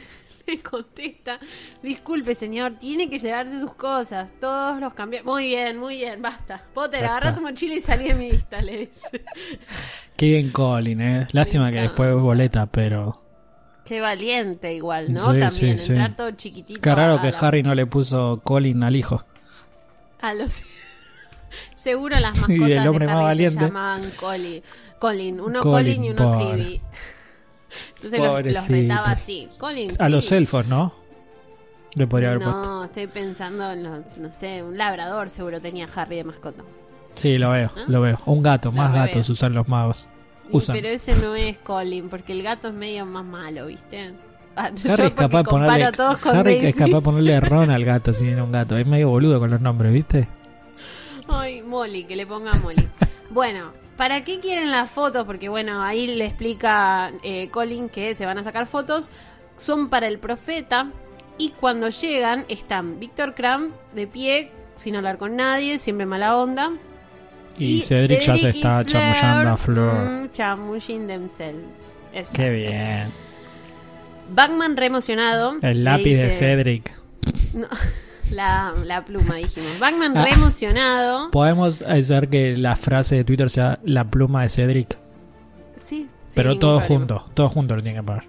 A: le contesta, disculpe señor, tiene que llevarse sus cosas, todos los cambiamos. Muy bien, muy bien, basta. Potter, agarra tu mochila y salí de mi vista, le dice.
B: Qué bien Colin, eh. Lástima que después boleta, pero...
A: Qué valiente igual, ¿no?
B: Sí,
A: También,
B: sí, sí.
A: entrar todo chiquitito.
B: Qué raro que
A: la-
B: Harry no le puso Colin al hijo.
A: A los... Seguro las
B: Y
A: mascotas
B: el hombre
A: de
B: más valiente.
A: se llamaban Colin. Colin, uno
B: Colin,
A: Colin, y uno
B: pobre.
A: Entonces los, retaba así. Colin,
B: A los elfos, ¿no? Le podría haber
A: No,
B: puesto.
A: estoy pensando en los, no sé, un labrador seguro tenía Harry de mascota.
B: Sí, lo veo,
A: ¿Ah?
B: lo veo. Un gato,
A: Lo
B: más gatos usan los magos. Usan.
A: pero ese no es Colin, porque el gato es medio más malo, ¿viste? Ah,
B: Harry es capaz ponerle, Harry es capaz de ponerle Ron al gato si viene un gato. Es medio boludo con los nombres, ¿viste?
A: Ay, Molly, que le ponga Molly. bueno, ¿para qué quieren las fotos? Porque bueno, ahí le explica eh, Colin que se van a sacar fotos. Son para el profeta. Y cuando llegan, están Víctor Cram de pie, sin hablar con nadie, siempre mala onda.
B: Y, Cedric, ya se
A: y
B: está chamullando a Flor.
A: mm, chamushing themselves. Exacto.
B: Qué bien.
A: Bagman re emocionado.
B: El lápiz de Cedric.
A: No, la, la pluma, dijimos. Bagman
B: Ah.
A: re emocionado.
B: Podemos hacer que la frase de Twitter sea la pluma de Cedric.
A: Sí,
B: pero todos juntos. Todos juntos lo tienen que poner.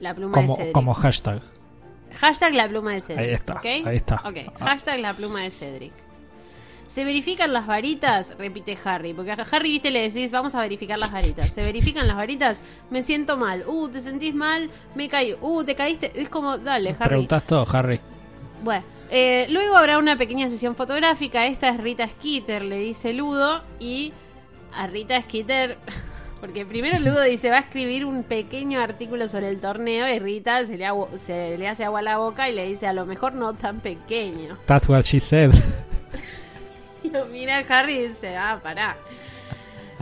A: La pluma de
B: Como,
A: Cedric.
B: como hashtag.
A: Hashtag la pluma de Cedric.
B: Ahí está, ahí está. Ah.
A: hashtag la pluma de Cedric. ¿Se verifican las varitas? Repite Harry. Porque a Harry, viste, le decís, vamos a verificar las varitas. ¿Se verifican las varitas? Me siento mal. Uh, ¿te sentís mal? Me caí. Uh, ¿te caíste? Es como, dale, Harry.
B: Preguntás todo, Harry.
A: Bueno, eh, luego habrá una pequeña sesión fotográfica. Esta es Rita Skeeter, le dice Ludo. Y a Rita Skeeter, porque primero Ludo dice va a escribir un pequeño artículo sobre el torneo. Y Rita se le, agu- se le hace agua a la boca y le dice a lo mejor no tan pequeño.
B: That's what she said.
A: Y lo mira a Harry y dice, ah, pará.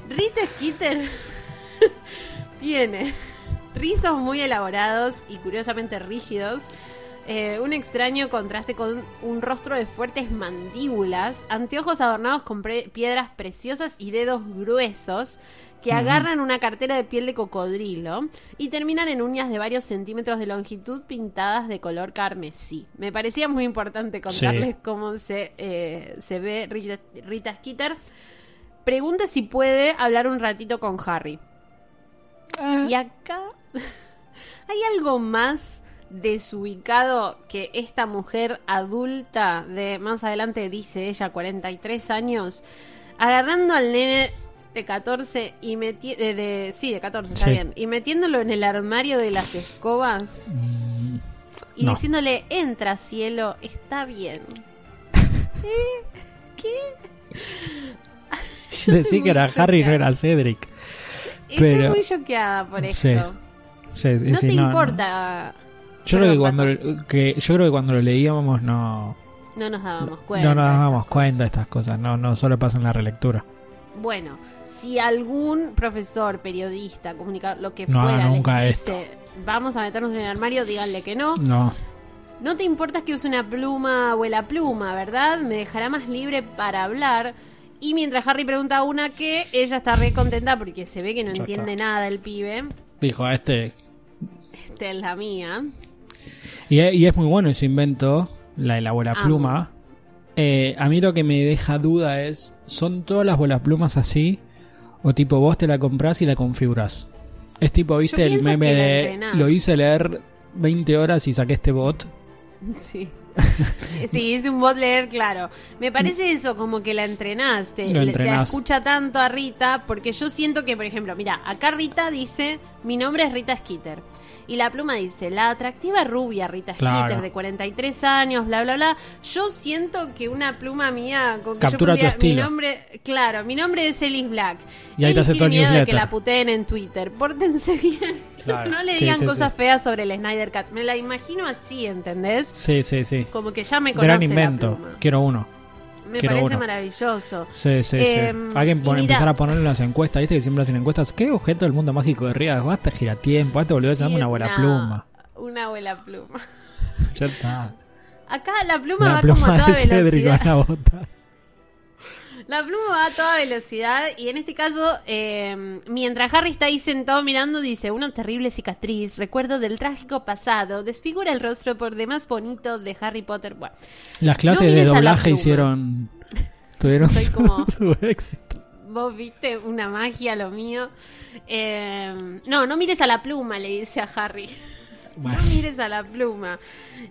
A: Rita Skeeter tiene rizos muy elaborados y curiosamente rígidos. Eh, un extraño contraste con un rostro de fuertes mandíbulas, anteojos adornados con piedras preciosas y dedos gruesos que agarran una cartera de piel de cocodrilo y terminan en uñas de varios centímetros de longitud pintadas de color carmesí. Me parecía muy importante contarles
B: Sí.
A: cómo se, eh, se ve Rita, Rita Skeeter. pregunta si puede hablar un ratito con Harry.
B: Ah.
A: Y acá hay algo más desubicado que esta mujer adulta de más adelante dice ella 43 años agarrando al nene de 14 y meti de, de- sí de 14 está
B: Sí.
A: bien y metiéndolo en el armario de las escobas
B: Mm,
A: y
B: No.
A: diciéndole entra cielo está bien ¿Eh? ¿qué? Yo
B: Decí
A: estoy
B: que era Harry, no era Cedric.
A: Estoy muy choqueada por esto
B: Sí, sí,
A: no te
B: no.
A: importa
B: Yo creo que cuando, que yo creo que cuando lo leíamos no,
A: no nos dábamos cuenta
B: no nos dábamos
A: cosas.
B: cuenta de estas cosas. No, no solo pasa en la relectura.
A: Bueno, si algún profesor, periodista, comunicador, lo que
B: No
A: fuera,
B: nunca
A: les dice, vamos a meternos en el armario, díganle que no.
B: No,
A: No te importa que use una pluma o la pluma, ¿verdad? Me dejará más libre para hablar. Y mientras Harry pregunta una que, ella está re contenta porque se ve que no
B: Ya
A: entiende
B: está.
A: nada el pibe.
B: dijo a este.
A: Esta es la mía.
B: Y, es- y es muy bueno ese invento, la de la bola
A: Amo.
B: pluma. Eh, a mí lo que me deja duda es: ¿son todas las bolas plumas así? ¿O tipo vos te la comprás y la configuras? Es tipo, ¿viste el meme de lo hice leer 20 horas y saqué este bot?
A: Sí. Sí, es un bot leer, claro. Me parece eso, como que la entrenaste.
B: Lo entrenás.
A: escucha tanto a Rita, porque yo siento que, por ejemplo, mira, acá Rita dice, mi nombre es Rita Skeeter. Y la pluma dice, la atractiva rubia Rita
B: Claro.
A: Skeeter, de 43 años, bla, bla, bla. Yo siento que una pluma mía, con que
B: Captura
A: yo
B: tu
A: pondría mi
B: estilo.
A: nombre, claro, mi nombre es Ellis Black.
B: Y ahí te
A: Ellis
B: hace todo
A: tiene miedo de que la puteen en Twitter. Pórtense bien.
B: Claro.
A: no le
B: Sí,
A: digan
B: sí,
A: cosas
B: sí.
A: feas sobre el Snyder Cut. Me la imagino así, ¿entendés?
B: Sí, sí, sí.
A: Como que ya me conoce
B: Gran
A: la
B: invento.
A: pluma.
B: Quiero uno.
A: Me
B: quiero
A: parece
B: uno.
A: maravilloso.
B: Sí, sí,
A: Em,
B: sí. Hay que
A: mira-
B: empezar a poner en las encuestas. ¿Viste que siempre hacen encuestas? ¿Qué objeto del mundo mágico de Rivas? Basta giratiempo. Basta volver a dame una
A: una-
B: pluma.
A: Una abuela pluma.
B: Ya está.
A: Acá la pluma
B: La
A: va como
B: pluma
A: a toda
B: de Cedric
A: La pluma va a toda velocidad y en este caso, eh, mientras Harry está ahí sentado mirando, dice, una terrible cicatriz, recuerdo del trágico pasado, desfigura el rostro por demás bonito de Harry Potter. Bueno,
B: Las clases
A: No
B: de doblaje hicieron. Tuvieron
A: Soy como-
B: su éxito.
A: vos viste una magia, lo mío. Eh, no, no mires a la pluma, le dice a Harry.
B: Bueno,
A: No mires a la pluma.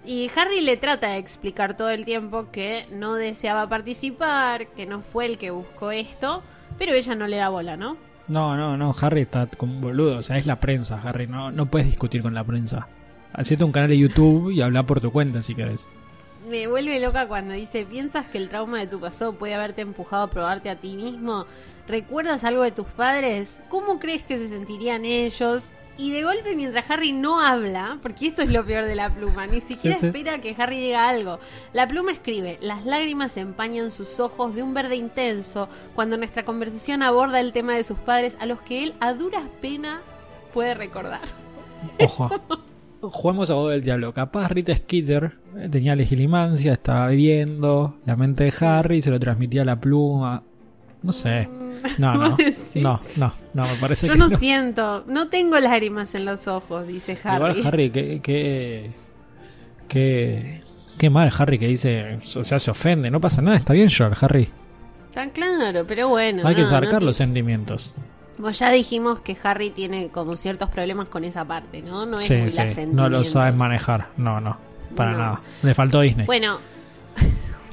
A: Y Harry le trata de explicar todo el tiempo que no deseaba participar, que no fue el que buscó esto, pero ella no le da bola, ¿no?
B: no, no, no. Harry está como boludo. O sea, es la prensa, Harry. No, no puedes discutir con la prensa. Hacete un canal de YouTube y habla por tu cuenta si querés.
A: Me vuelve loca cuando dice, ¿piensas que el trauma de tu pasado puede haberte empujado a probarte a ti mismo? ¿Recuerdas algo de tus padres? ¿Cómo crees que se sentirían ellos? Y de golpe, mientras Harry no habla, porque esto es lo peor de la pluma, ni siquiera
B: sí.
A: espera que Harry diga algo. La pluma escribe, las lágrimas empañan sus ojos de un verde intenso cuando nuestra conversación aborda el tema de sus padres a los que él a duras penas puede recordar.
B: Ojo. Juguemos a juego del diablo. Capaz Rita Skeeter eh, tenía legilimancia, estaba viendo la mente de Harry, se lo transmitía a la pluma. No sé. No, no. No, no, no, me parece
A: Yo
B: que
A: no,
B: no.
A: siento, no tengo lágrimas en los ojos, dice Harry.
B: Igual Harry, que, que, que, qué mal Harry que dice, o sea, se ofende, no pasa nada, está bien llorar, Harry.
A: Tan claro, pero bueno.
B: Hay que sacar
A: no
B: los
A: ti-
B: sentimientos.
A: Vos ya dijimos que Harry tiene como ciertos problemas con esa parte, ¿no? No es
B: Sí,
A: muy
B: sí, no lo sabes manejar, no, no, para nada. Le faltó Disney.
A: Bueno,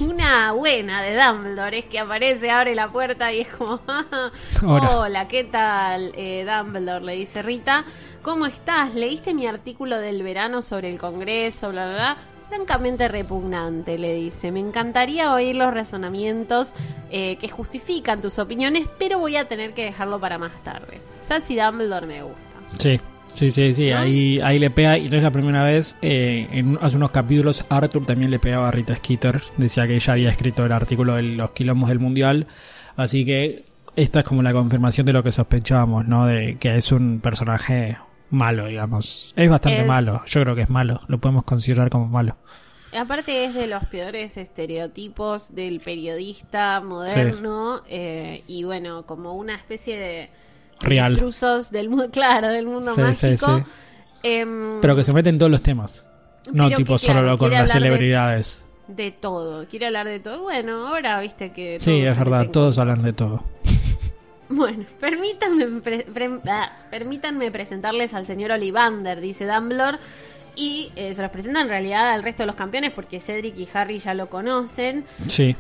A: una buena de Dumbledore es que aparece, abre la puerta y es como,
B: Hola.
A: ¿qué tal? Eh, Dumbledore, le dice Rita, ¿cómo estás? ¿Leíste mi artículo del verano sobre el Congreso, bla, bla, bla? Francamente repugnante, le dice. Me encantaría oír los razonamientos eh, que justifican tus opiniones, pero voy a tener que dejarlo para más tarde. Sassy Dumbledore me gusta.
B: Sí, sí, sí, sí,
A: ¿No?
B: ahí, ahí le pega, y no es la primera vez, eh, en, hace unos capítulos Arthur también le pegaba a Rita Skeeter, decía que ella había escrito el artículo de los quilombos del Mundial, así que esta es como la confirmación de lo que sospechábamos, ¿no? De que es un personaje malo, digamos. Es bastante
A: Es-
B: malo, yo creo que es malo, lo podemos considerar como malo.
A: Aparte es de los peores estereotipos del periodista moderno eh, y bueno, como una especie de
B: Real.
A: intrusos del mundo, claro, del mundo
B: Sí,
A: mágico.
B: sí.
A: Em,
B: Pero que se mete en todos los temas, no tipo
A: que,
B: solo
A: claro,
B: con las
A: hablar de-
B: celebridades.
A: De, todo, quiere hablar de todo. Bueno, ahora viste que
B: Sí, es verdad,
A: meten
B: todos hablan de todo.
A: Bueno, permítanme, pre- pre- ah, permítanme presentarles al señor Ollivander, dice Dumbledore. Y eh, se los presenta en realidad al resto de los campeones porque Cedric y Harry ya lo conocen.
B: Sí.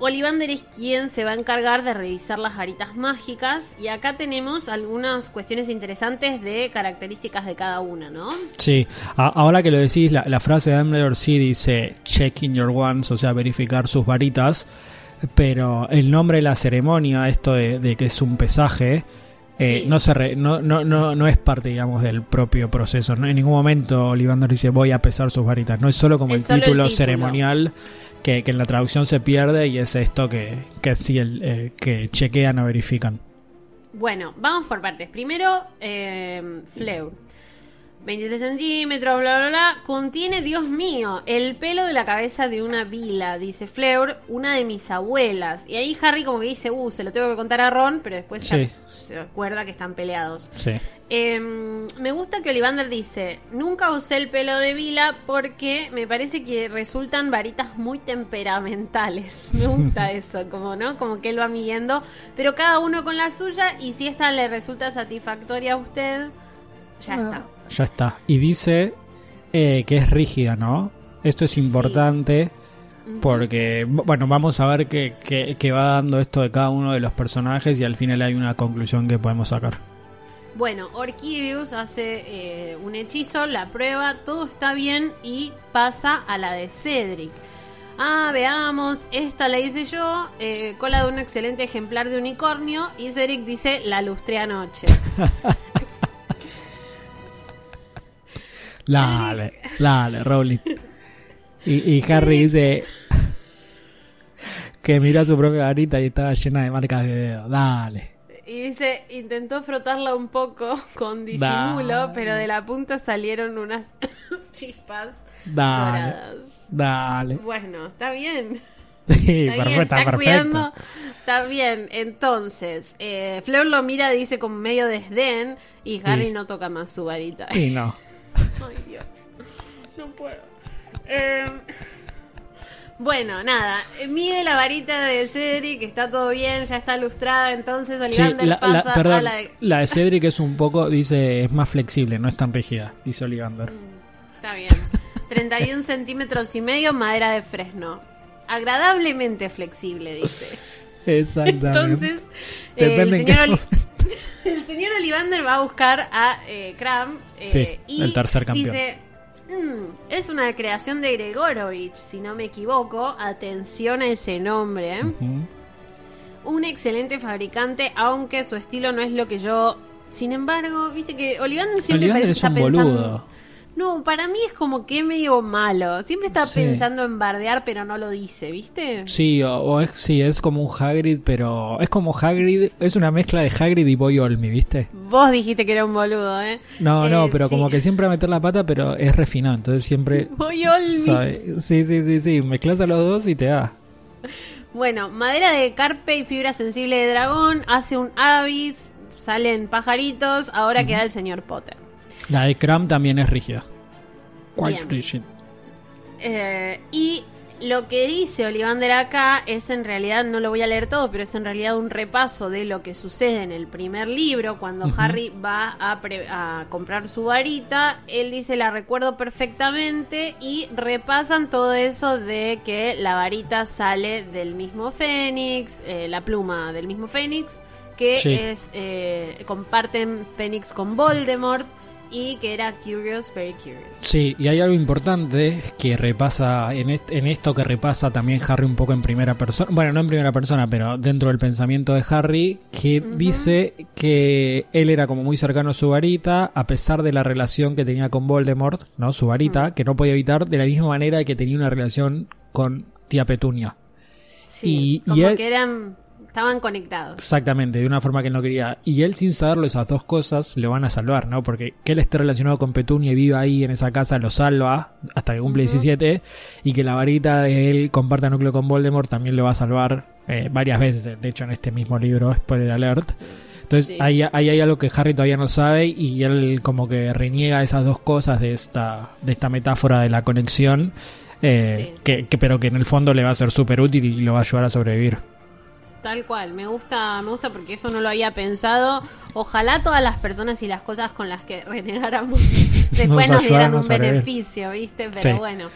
A: Ollivander es quien se va a encargar de revisar las varitas mágicas. Y acá tenemos algunas cuestiones interesantes de características de cada una, ¿no?
B: Sí, A- ahora que lo decís, la, la frase de Dumbledore sí dice checking your wands, o sea, verificar sus varitas, pero el nombre de la ceremonia, esto de, de que es un pesaje, eh,
A: Sí.
B: no, se re- no, no, no, no es parte, digamos, del propio proceso. ¿no? En ningún momento Ollivander dice voy a pesar sus varitas, no es solo como el,
A: solo el
B: título
A: título.
B: ceremonial que, que en la traducción se pierde y es esto que, que el, eh, que chequean o verifican.
A: Bueno, vamos por partes. Primero, eh, Fleur. 23 centímetros, bla, bla, bla. Contiene, Dios mío, el pelo de la cabeza de una vila, dice Fleur, una de mis abuelas. Y ahí Harry como que dice, uh, se lo tengo que contar a Ron, pero después
B: Sí.
A: se acuerda que están peleados.
B: Sí.
A: Eh, me gusta que Olivander dice, nunca usé el pelo de Vila porque me parece que resultan varitas muy temperamentales. Me gusta eso, como no, como que él va midiendo, pero cada uno con la suya y si esta le resulta satisfactoria a usted, ya está.
B: Ya está. Y dice eh, que es rígida, ¿no? Esto es importante porque, bueno, vamos a ver qué, qué- qué va dando esto de cada uno de los personajes y al final hay una conclusión que podemos sacar.
A: Bueno, Orquidius hace eh, un hechizo, la prueba, todo está bien y pasa a la de Cedric. Ah, veamos, esta la hice yo, eh, cola de un excelente ejemplar de unicornio y Cedric dice la lustré anoche.
B: Dale, dale, Rowling. Y, y Harry dice que mira su propia varita y estaba llena de marcas de dedo. Dale.
A: Y dice, intentó frotarla un poco con disimulo,
B: Dale.
A: pero de la punta salieron unas chispas
B: Dale.
A: doradas.
B: Dale.
A: Bueno, está bien.
B: Sí,
A: Está bien,
B: perfecto,
A: está
B: perfecto.
A: cuidando. Está bien, entonces, eh, Fleur lo mira, dice con medio desdén, y Harry
B: Sí.
A: no toca más su varita.
B: Y no.
A: Ay, Dios. No puedo. Eh, bueno, nada, eh, mide la varita de Cedric, está todo bien, ya está lustrada, entonces
B: Sí,
A: Ollivander
B: la, la-
A: pasa
B: perdón,
A: a la de...
B: la de Cedric es un poco, dice, es más flexible, no es tan rígida, dice Olivander.
A: Está bien. 31 centímetros y medio, madera de fresno. Agradablemente flexible, dice.
B: Exactamente.
A: Entonces, eh, el, señor el señor Olivander va a buscar a eh, Cram eh,
B: Sí,
A: y
B: el tercer campeón.
A: dice, "Mm, es una creación de Gregorovich, si no me equivoco. Atención a ese nombre. Un excelente fabricante, aunque su estilo no es lo que yo... Sin embargo, viste que Olivander siempre
B: Olivander
A: parece
B: es
A: que
B: un
A: está pensando... No, para mí es como que medio malo. Siempre está
B: Sí.
A: pensando en bardear, pero no lo dice, ¿viste?
B: Sí, o, o es, sí, es como un Hagrid, pero es como Hagrid, es una mezcla de Hagrid y Boy Olmi, ¿viste?
A: Vos dijiste que era un boludo, ¿eh?
B: No,
A: Eh,
B: no, pero
A: sí.
B: como que siempre a meter la pata, pero es refinado, entonces siempre...
A: Voy Olmi.
B: Sí, sí, sí, sí, mezclas a los dos y te da.
A: Bueno, madera de carpe y fibra sensible de dragón, hace un avis, salen pajaritos, ahora queda el señor Potter.
B: La de Cram también es rígida. Quite rigid.
A: Eh, y lo que dice Olivander acá es en realidad, no lo voy a leer todo, pero es en realidad un repaso de lo que sucede en el primer libro, cuando. Harry va a, pre- a comprar su varita, él dice la recuerdo perfectamente y repasan todo eso de que la varita sale del mismo Fénix, eh, la pluma del mismo Fénix, que
B: Sí.
A: es eh, comparten Fénix con Voldemort y que era Curious, Very Curious.
B: Sí, y hay algo importante que repasa, en, est- en esto que repasa también Harry un poco en primera persona, bueno, no en primera persona, pero dentro del pensamiento de Harry, que dice que él era como muy cercano a su varita, a pesar de la relación que tenía con Voldemort, ¿no? Su varita, que no podía evitar, de la misma manera que tenía una relación con tía Petunia.
A: Sí,
B: Y- y
A: como
B: él-
A: que eran, estaban conectados.
B: Exactamente, de una forma que él no quería. Y él, sin saberlo, esas dos cosas le van a salvar, ¿no? Porque que él esté relacionado con Petunia y viva ahí en esa casa lo salva hasta que cumple
A: Ujú.
B: 17. Y que la varita de él comparta núcleo con Voldemort también le va a salvar eh, varias veces. De hecho, en este mismo libro, spoiler alert. Entonces,
A: Sí.
B: ahí, ahí hay algo que Harry todavía no sabe y él como que reniega esas dos cosas de esta, de esta metáfora de la conexión. eh,
A: Sí.
B: que, que- pero que en el fondo le va a ser súper útil y lo va a ayudar a sobrevivir.
A: Tal cual, me gusta, me gusta porque eso no lo había pensado. Ojalá todas las personas y las cosas con las que renegáramos después nos, dieran un beneficio, ¿viste? Pero bueno.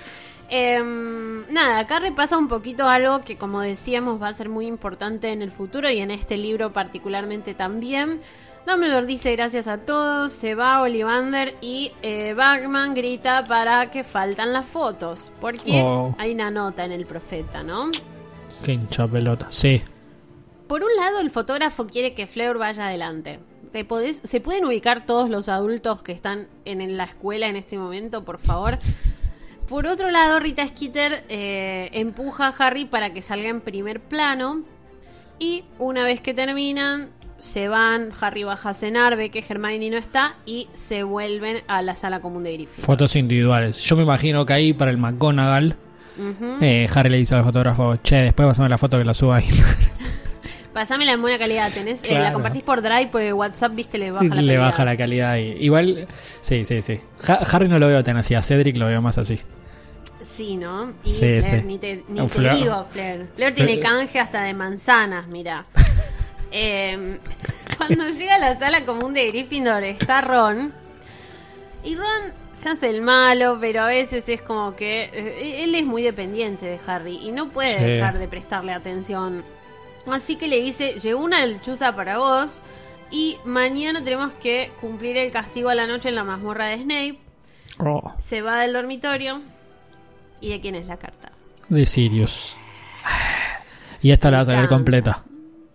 A: Em, nada, acá repasa un poquito algo que como decíamos va a ser muy importante en el futuro y en este libro particularmente también. Dumbledore dice gracias a todos, se va Ollivander y eh, Bagman grita para que faltan las fotos, porque oh. hay una nota en el profeta, ¿no?
B: Qué hincha pelota, sí.
A: Por un lado, el fotógrafo quiere que Fleur vaya adelante. ¿Te podés, ¿Se pueden ubicar todos los adultos que están en, la escuela en este momento, por favor? Por otro lado, Rita Skeeter eh, empuja a Harry para que salga en primer plano. Y una vez que terminan, se van, Harry baja a cenar, ve que Hermione no está y se vuelven a la sala común de Griffith.
B: Fotos individuales. Yo me imagino que ahí para el McGonagall, eh, Harry le dice al fotógrafo, che, después pasame la foto que la suba ahí.
A: Pásamela en buena calidad, tenés, eh, la compartís por Drive, por WhatsApp, viste, le baja la calidad.
B: Le baja la calidad. Y, igual, sí, sí, sí. Harry no lo veo tan así, a Cedric lo veo más así.
A: Sí, ¿no? Y Flair, ni te, ni te digo, Flair. Flair tiene canje hasta de manzanas, mira. eh, cuando llega a la sala común de Gryffindor está Ron. Y Ron se hace el malo, pero a veces es como que eh, él es muy dependiente de Harry y no puede dejar de prestarle atención Así que le dice, llegó una lechuza para vos y mañana tenemos que cumplir el castigo a la noche en la mazmorra de Snape. Oh. Se va del dormitorio. ¿Y de quién es la carta?
B: De Sirius. Y esta la vas a ver completa.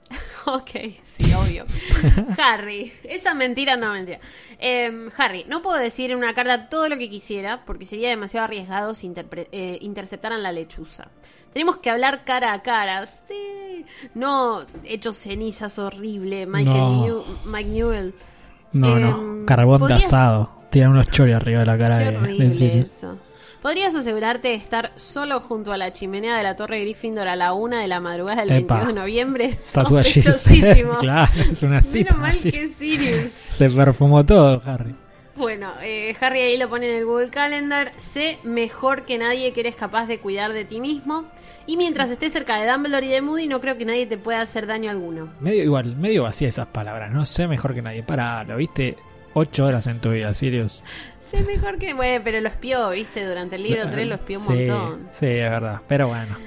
A: ok, sí, obvio. Harry, esa mentira no mentira. Em, Harry, no puedo decir en una carta todo lo que quisiera porque sería demasiado arriesgado si eh, interceptaran la lechuza. Tenemos que hablar cara a cara. Sí. No hechos cenizas horrible. Michael Mike Newell.
B: No, no. Em, Carbón de asado. Tiene unos chores arriba de la cara.
A: de, eso. ¿Podrías asegurarte de estar solo junto a la chimenea de la Torre Gryffindor a la una de la madrugada del 22 de noviembre?
B: Está claro, es una cita.
A: mal que Sirius.
B: Se perfumó todo, Harry.
A: Bueno, eh, Harry ahí lo pone en el Google Calendar. Sé mejor que nadie que eres capaz de cuidar de ti mismo. Y mientras estés cerca de Dumbledore y de Moody, no creo que nadie te pueda hacer daño alguno.
B: Medio igual, medio vacía esas palabras. No sé mejor que nadie. Para, lo viste ocho horas en tu vida, Sirius.
A: Sé mejor que. Bueno, pero lo espió, viste, durante el libro 3 lo espió un montón.
B: Sí, es verdad. Pero bueno.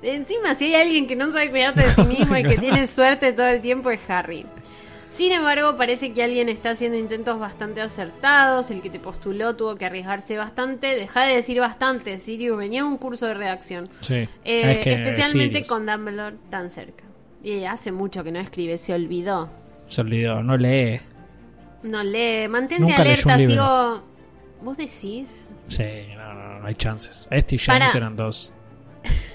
A: Encima, si hay alguien que no sabe cuidarse de sí mismo y que tiene suerte todo el tiempo, es Harry. Sin embargo, parece que alguien está haciendo intentos bastante acertados. El que te postuló tuvo que arriesgarse bastante. Deja de decir bastante, Sirius. Venía un curso de redacción.
B: Sí.
A: Eh, especialmente con Dumbledore tan cerca. Y hace mucho que no escribe, se olvidó.
B: Se olvidó, no lee.
A: No lee. Mantente alerta, sigo. ¿Vos decís?
B: Sí, no, no, no hay chances. Este y James eran dos.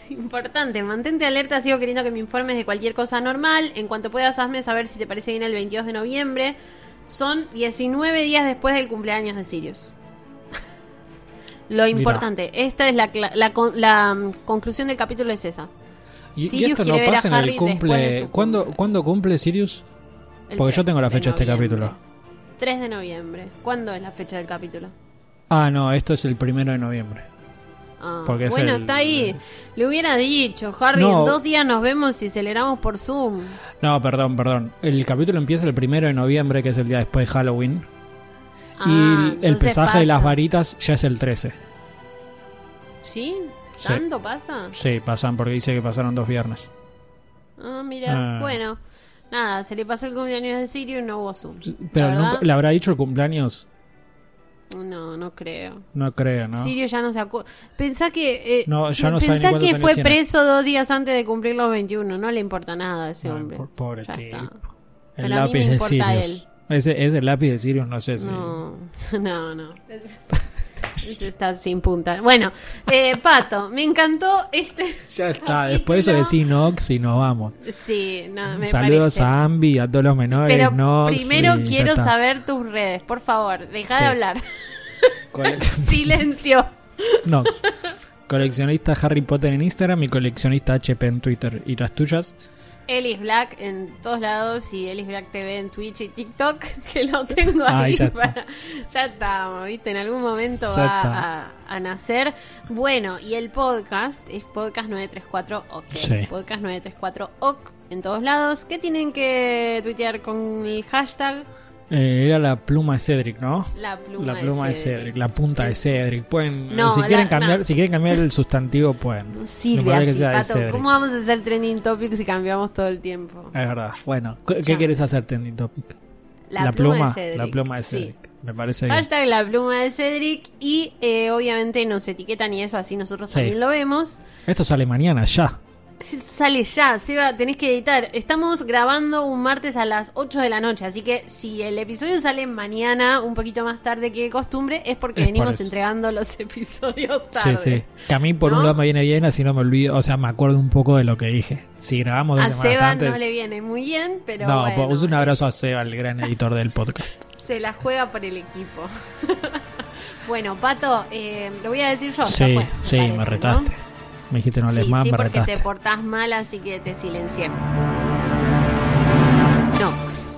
A: Importante, mantente alerta, sigo queriendo que me informes de cualquier cosa normal. En cuanto puedas, hazme saber si te parece bien el 22 de noviembre. Son 19 días después del cumpleaños de Sirius. Lo importante, esta es la, la, mm, conclusión del capítulo es esa.
B: ¿Y, esto no pasa en el cumple? ¿Cuándo, ¿Cuándo, cumple Sirius? Porque yo tengo la fecha de este capítulo.
A: 3 de noviembre. ¿Cuándo es la fecha del capítulo?
B: Ah, no, esto es el primero de noviembre.
A: Ah, bueno, está ahí. Le hubiera dicho, Harry, en dos días nos vemos y celebramos por Zoom.
B: No, perdón, perdón. El capítulo empieza el primero de noviembre, que es el día después de Halloween. y el ah, pesaje de las varitas ya es el 13.
A: ¿Sí? ¿Tanto pasa?
B: Sí, pasan porque dice que pasaron dos viernes.
A: Ah, mira, ah. bueno. Nada, se le pasó el cumpleaños de Sirio y no hubo Zoom.
B: Pero nunca, le habrá dicho el cumpleaños
A: no, no creo.
B: No creo, ¿no?
A: Sirio ya no se acuerda. Pensá que.
B: Eh, no, ya no
A: pensá que fue preso dos días antes de cumplir los 21. No le importa nada a ese hombre.
B: pobre tío. El lápiz de Sirius. Ese es el lápiz de Sirius, no sé si.
A: No, no, no. Está sin punta. Bueno, eh, Pato, me encantó este.
B: Ya está, después de eso decís Nox y nos vamos.
A: Sí, no, me
B: Saludos a Ambi, a todos los menores.
A: Pero primero quiero saber tus redes, por favor, deja de hablar. Silencio.
B: Nox. Coleccionista Harry Potter en Instagram y coleccionista HP en Twitter. ¿Y las tuyas?
A: Ellis Black en todos lados y Ellis Black TV en Twitch y TikTok, que lo tengo ahí ya, para, ya estamos, ¿viste? En algún momento va a, nacer. Bueno, y el podcast es Podcast 934 OK. Podcast 934 OK en todos lados. ¿Qué tienen que tuitear con el hashtag?
B: Eh, era la pluma de Cedric, ¿no?
A: La pluma,
B: La pluma de Cedric, la punta de Cedric. Pueden,
A: No,
B: si
A: la-
B: quieren cambiar,
A: no.
B: si quieren cambiar el sustantivo, pueden.
A: No sirve
B: que
A: Pato. ¿Cómo vamos a hacer trending topic si cambiamos todo el tiempo?
B: Es verdad. Bueno, ¿qué, quieres hacer, Trending Topic?
A: La, pluma, de Cedric.
B: La pluma de
A: Sí.
B: Cedric. Me parece bien.
A: Hashtag la pluma de Cedric y eh, obviamente nos etiquetan y eso, así nosotros
B: Sí.
A: también lo vemos.
B: Esto sale mañana, ya.
A: Sale ya, Seba, tenés que editar. Estamos grabando un martes a las 8 de la noche, así que si el episodio sale mañana, un poquito más tarde que de costumbre, es porque
B: Es
A: venimos entregando los episodios tarde.
B: Sí, sí. Que a mí por un lado me viene bien, así no me olvido. O sea, me acuerdo un poco de lo que dije. Si grabamos dos
A: A
B: semanas
A: Seba
B: antes.
A: no le viene muy bien, pero
B: no,
A: bueno,
B: pues un abrazo a Seba, el gran editor del podcast.
A: se la juega por el equipo. bueno, Pato, eh, lo voy a decir yo. ya
B: sí,
A: fue,
B: sí,
A: parece,
B: me
A: ¿no?
B: Me dijiste no hables
A: sí,
B: más,
A: sí,
B: me
A: porque
B: retaste.
A: te portás mal, así que te silencié. Nox.